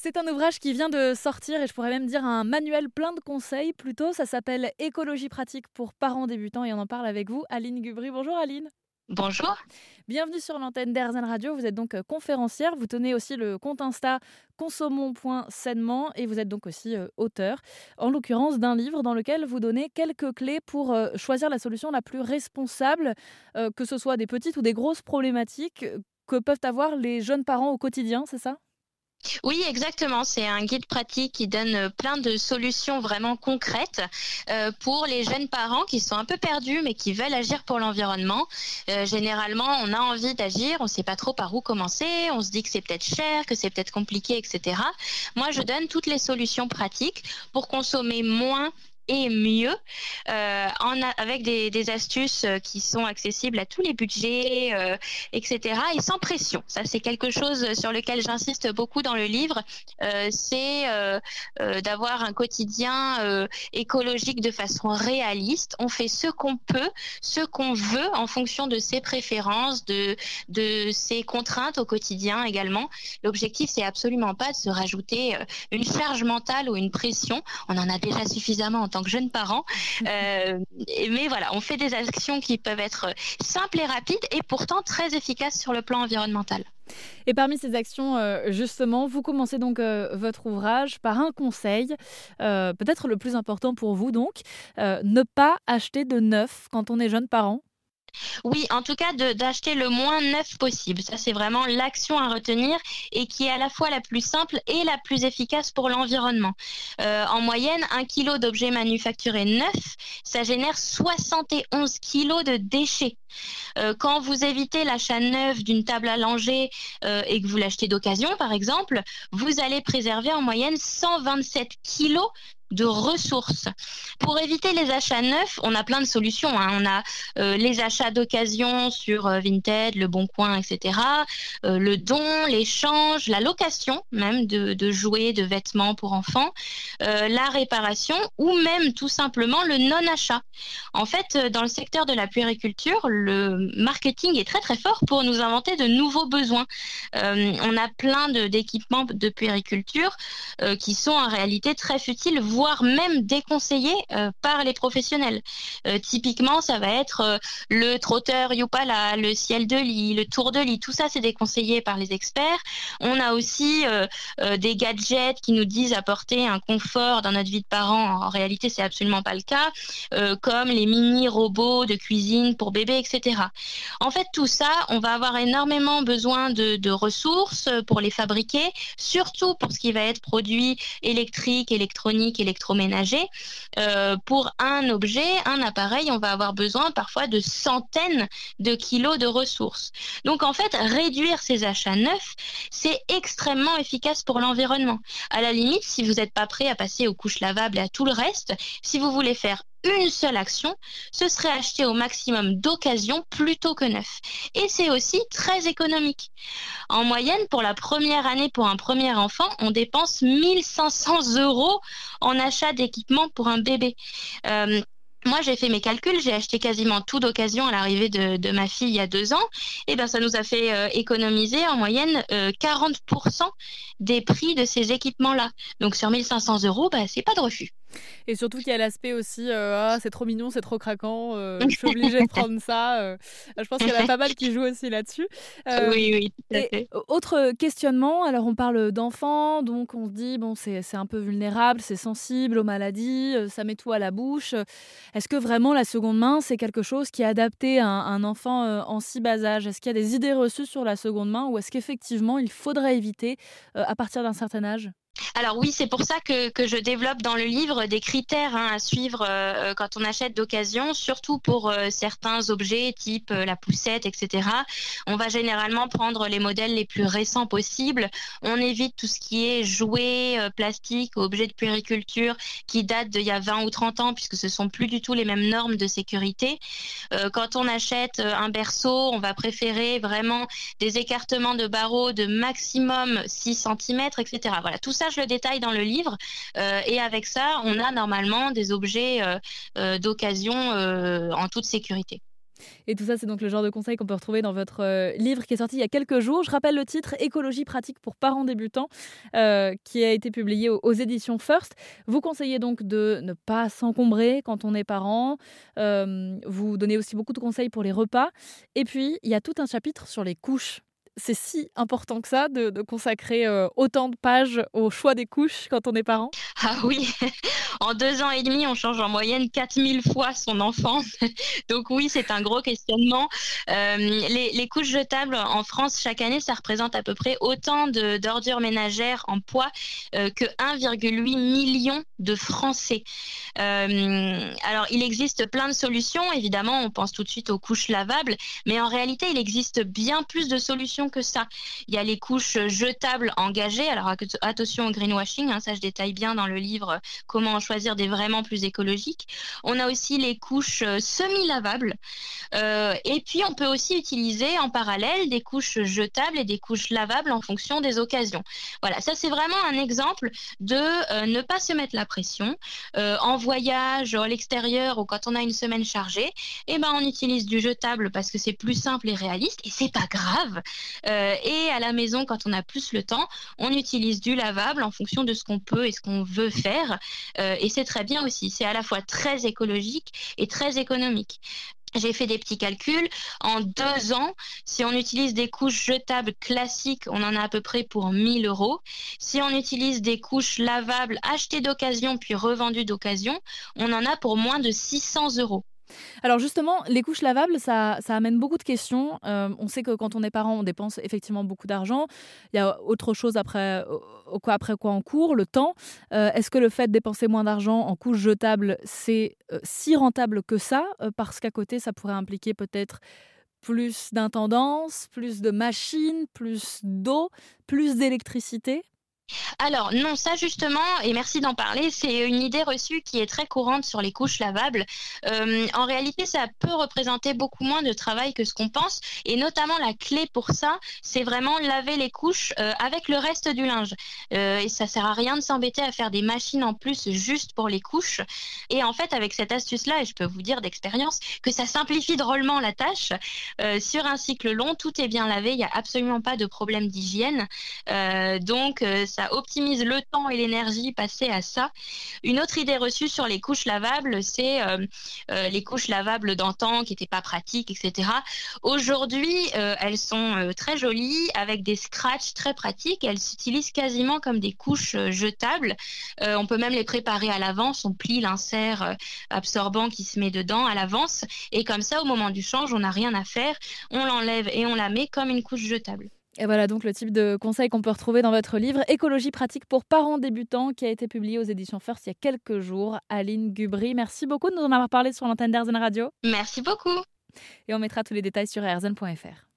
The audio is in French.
C'est un ouvrage qui vient de sortir et je pourrais même dire un manuel plein de conseils plutôt. Ça s'appelle Écologie pratique pour parents débutants et on en parle avec vous, Aline Gubry. Bonjour Aline. Bonjour. Bienvenue sur l'antenne d'Airzen Radio. Vous êtes donc euh, conférencière. Vous tenez aussi le compte Insta consommons.sainement et vous êtes donc aussi euh, auteur, en l'occurrence d'un livre dans lequel vous donnez quelques clés pour euh, choisir la solution la plus responsable, que ce soit des petites ou des grosses problématiques que peuvent avoir les jeunes parents au quotidien, c'est ça? Oui, exactement. C'est un guide pratique qui donne euh, plein de solutions vraiment concrètes euh, pour les jeunes parents qui sont un peu perdus mais qui veulent agir pour l'environnement. Euh, généralement, on a envie d'agir, on ne sait pas trop par où commencer, on se dit que c'est peut-être cher, que c'est peut-être compliqué, etc. Moi, je donne toutes les solutions pratiques pour consommer moins et mieux euh, avec des, astuces euh, qui sont accessibles à tous les budgets, euh, etc. et sans pression. Ça, c'est quelque chose sur lequel j'insiste beaucoup dans le livre. C'est d'avoir un quotidien écologique de façon réaliste. On fait ce qu'on peut, ce qu'on veut en fonction de ses préférences, de, de ses contraintes au quotidien également. L'objectif, c'est absolument pas de se rajouter une charge mentale ou une pression. On en a déjà suffisamment en tant que jeunes parents. Euh, mais voilà, on fait des actions qui peuvent être simples et rapides et pourtant très efficaces sur le plan environnemental. Et parmi ces actions, euh, justement, vous commencez donc euh, votre ouvrage par un conseil, peut-être le plus important pour vous donc, ne pas acheter de neuf quand on est jeune parent. Oui, en tout cas, d'acheter le moins neuf possible. Ça, c'est vraiment l'action à retenir et qui est à la fois la plus simple et la plus efficace pour l'environnement. Euh, en moyenne, un kilo d'objets manufacturés neufs, ça génère 71 kilos de déchets. Euh, quand vous évitez l'achat neuf d'une table à langer euh, et que vous l'achetez d'occasion, par exemple, vous allez préserver en moyenne 127 kilos de ressources. Pour éviter les achats neufs, on a plein de solutions. Hein. On a euh, les achats d'occasion sur euh, Vinted, Le Bon Coin, etc. Euh, le don, l'échange, la location même de, jouets, de vêtements pour enfants, la réparation ou même tout simplement le non-achat. En fait, dans le secteur de la puériculture, le marketing est très très fort pour nous inventer de nouveaux besoins. on a plein d'équipements de, de, puériculture qui sont en réalité très futiles, voire même déconseillé euh, par les professionnels. Euh, typiquement, ça va être euh, le trotteur Yupala, le ciel de lit, le tour de lit, tout ça c'est déconseillé par les experts. On a aussi des gadgets qui nous disent apporter un confort dans notre vie de parents. En réalité, c'est absolument pas le cas, comme les mini robots de cuisine pour bébés, etc. En fait, tout ça, on va avoir énormément besoin de, de ressources pour les fabriquer, surtout pour ce qui va être produit électrique, électronique, électroménager, euh, pour un objet, un appareil, on va avoir besoin parfois de centaines de kilos de ressources. Donc en fait, réduire ces achats neufs, c'est extrêmement efficace pour l'environnement. À la limite, si vous n'êtes pas prêt à passer aux couches lavables et à tout le reste, si vous voulez faire une seule action, ce serait acheter au maximum d'occasion plutôt que neuf. Et c'est aussi très économique. En moyenne, pour la première année pour un premier enfant, on dépense 1500 euros en achat d'équipement pour un bébé. Euh, moi, j'ai fait mes calculs, j'ai acheté quasiment tout d'occasion à l'arrivée de, ma fille il y a deux ans. Et ben, ça nous a fait euh, économiser en moyenne 40% euh, des prix de ces équipements-là. Donc, sur 1500 euros, bah, c'est pas de refus. Et surtout qu'il y a l'aspect aussi, euh, ah, c'est trop mignon, c'est trop craquant, euh, je suis obligée de prendre ça. Euh. je pense qu'il y en a pas mal qui jouent aussi là-dessus. oui, oui. autre questionnement, alors on parle d'enfants, donc on se dit, bon, c'est un peu vulnérable, c'est sensible aux maladies, ça met tout à la bouche. Est-ce que vraiment la seconde main, c'est quelque chose qui est adapté à un, enfant en si bas âge? Est-ce qu'il y a des idées reçues sur la seconde main ou est-ce qu'effectivement il faudrait éviter à partir d'un certain âge? Alors oui, c'est pour ça que, je développe dans le livre des critères hein, à suivre euh, quand on achète d'occasion, surtout pour euh, certains objets type euh, la poussette, etc. On va généralement prendre les modèles les plus récents possibles. On évite tout ce qui est jouets, plastique, objets de puériculture qui datent d'il y a 20 ou 30 ans puisque ce sont plus du tout les mêmes normes de sécurité. quand on achète un berceau, on va préférer vraiment des écartements de barreaux de maximum 6 cm, etc. Voilà, tout ça je le détaille dans le livre. Euh, et avec ça, on a normalement des objets euh, euh, d'occasion en toute sécurité. Et tout ça, c'est donc le genre de conseils qu'on peut retrouver dans votre livre qui est sorti il y a quelques jours. Je rappelle le titre Écologie pratique pour parents débutants, qui a été publié aux, éditions First. Vous conseillez donc de ne pas s'encombrer quand on est parent. Vous donnez aussi beaucoup de conseils pour les repas. Et puis, il y a tout un chapitre sur les couches c'est si important que ça de, consacrer euh, autant de pages au choix des couches quand on est parent? Ah oui, en deux ans et demi, on change en moyenne 4000 fois son enfant. Donc oui, c'est un gros questionnement. Euh, les, couches jetables en France, chaque année, ça représente à peu près autant d'ordures ménagères en poids euh, que 1,8 million de Français. alors, il existe plein de solutions. Évidemment, on pense tout de suite aux couches lavables, mais en réalité, il existe bien plus de solutions que ça. Il y a les couches jetables engagées. Alors attention au greenwashing, hein, ça je détaille bien dans le livre comment choisir des vraiment plus écologiques. On a aussi les couches euh, semi-lavables. Euh, et puis on peut aussi utiliser en parallèle des couches jetables et des couches lavables en fonction des occasions. Voilà, ça c'est vraiment un exemple de euh, ne pas se mettre la pression. en voyage, à l'extérieur ou quand on a une semaine chargée, eh ben on utilise du jetable parce que c'est plus simple et réaliste et c'est pas grave. Euh, et à la maison, quand on a plus le temps, on utilise du lavable en fonction de ce qu'on peut et ce qu'on veut faire. Euh, et c'est très bien aussi. C'est à la fois très écologique et très économique. J'ai fait des petits calculs. En deux ans, si on utilise des couches jetables classiques, on en a à peu près pour 1000 euros. Si on utilise des couches lavables achetées d'occasion puis revendues d'occasion, on en a pour moins de 600 euros. Alors justement, les couches lavables, ça, amène beaucoup de questions. Euh, on sait que quand on est parent, on dépense effectivement beaucoup d'argent. Il y a autre chose après, quoi, après quoi en cours, le temps. Euh, est-ce que le fait de dépenser moins d'argent en couches jetables, c'est euh, si rentable que ça Parce qu'à côté, ça pourrait impliquer peut-être plus d'intendance, plus de machines, plus d'eau, plus d'électricité? Alors non, ça justement, et merci d'en parler, c'est une idée reçue qui est très courante sur les couches lavables. Euh, en réalité, ça peut représenter beaucoup moins de travail que ce qu'on pense, et notamment la clé pour ça, c'est vraiment laver les couches euh, avec le reste du linge. Euh, et ça sert à rien de s'embêter à faire des machines en plus juste pour les couches. Et en fait, avec cette astuce-là, et je peux vous dire d'expérience que ça simplifie drôlement la tâche. sur un cycle long, tout est bien lavé, il n'y a absolument pas de problème d'hygiène. donc ça optimise le temps et l'énergie passée à ça. Une autre idée reçue sur les couches lavables, c'est euh, euh, les couches lavables d'antan qui n'étaient pas pratiques, etc. Aujourd'hui, euh, elles sont très jolies avec des scratchs très pratiques. Elles s'utilisent quasiment comme des couches jetables. on peut même les préparer à l'avance. On plie l'insert absorbant qui se met dedans à l'avance. Et comme ça, au moment du change, on n'a rien à faire. On l'enlève et on la met comme une couche jetable. Et voilà donc le type de conseils qu'on peut retrouver dans votre livre Écologie pratique pour parents débutants qui a été publié aux éditions First il y a quelques jours. Aline Gubry, merci beaucoup de nous en avoir parlé sur l'antenne d'Airzen Radio. Merci beaucoup. Et on mettra tous les détails sur airzen.fr.